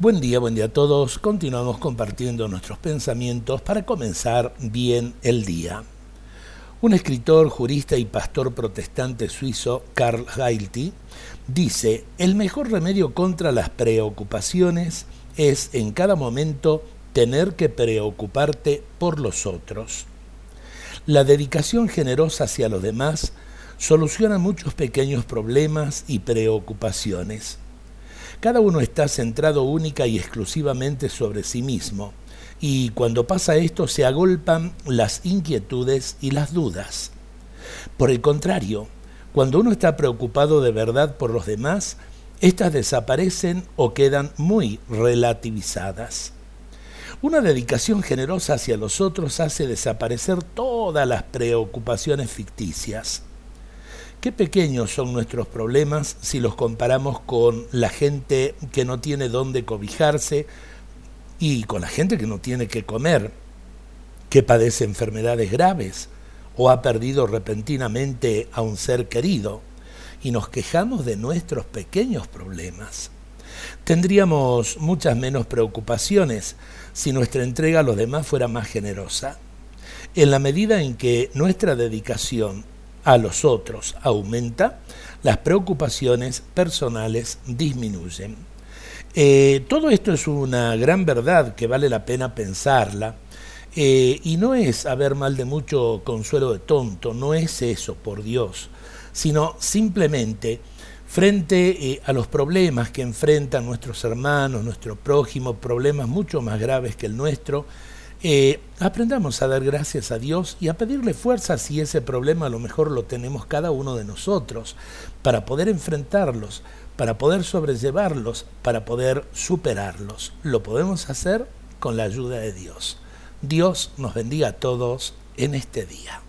Buen día, buen día a todos. Continuamos compartiendo nuestros pensamientos para comenzar bien el día. Un escritor, jurista y pastor protestante suizo, Karl Heilti, dice, el mejor remedio contra las preocupaciones es en cada momento tener que preocuparte por los otros. La dedicación generosa hacia los demás soluciona muchos pequeños problemas y preocupaciones. Cada uno está centrado única y exclusivamente sobre sí mismo, y cuando pasa esto se agolpan las inquietudes y las dudas. Por el contrario, cuando uno está preocupado de verdad por los demás, éstas desaparecen o quedan muy relativizadas. Una dedicación generosa hacia los otros hace desaparecer todas las preocupaciones ficticias. Qué pequeños son nuestros problemas si los comparamos con la gente que no tiene dónde cobijarse y con la gente que no tiene que comer, que padece enfermedades graves o ha perdido repentinamente a un ser querido y nos quejamos de nuestros pequeños problemas. Tendríamos muchas menos preocupaciones si nuestra entrega a los demás fuera más generosa. En la medida en que nuestra dedicación a los otros aumenta, las preocupaciones personales disminuyen. Eh, todo esto es una gran verdad que vale la pena pensarla. Eh, y no es haber mal de mucho consuelo de tonto, no es eso, por Dios, sino simplemente frente eh, a los problemas que enfrentan nuestros hermanos, nuestro prójimo, problemas mucho más graves que el nuestro, eh, aprendamos a dar gracias a Dios y a pedirle fuerza si ese problema a lo mejor lo tenemos cada uno de nosotros, para poder enfrentarlos, para poder sobrellevarlos, para poder superarlos. Lo podemos hacer con la ayuda de Dios. Dios nos bendiga a todos en este día.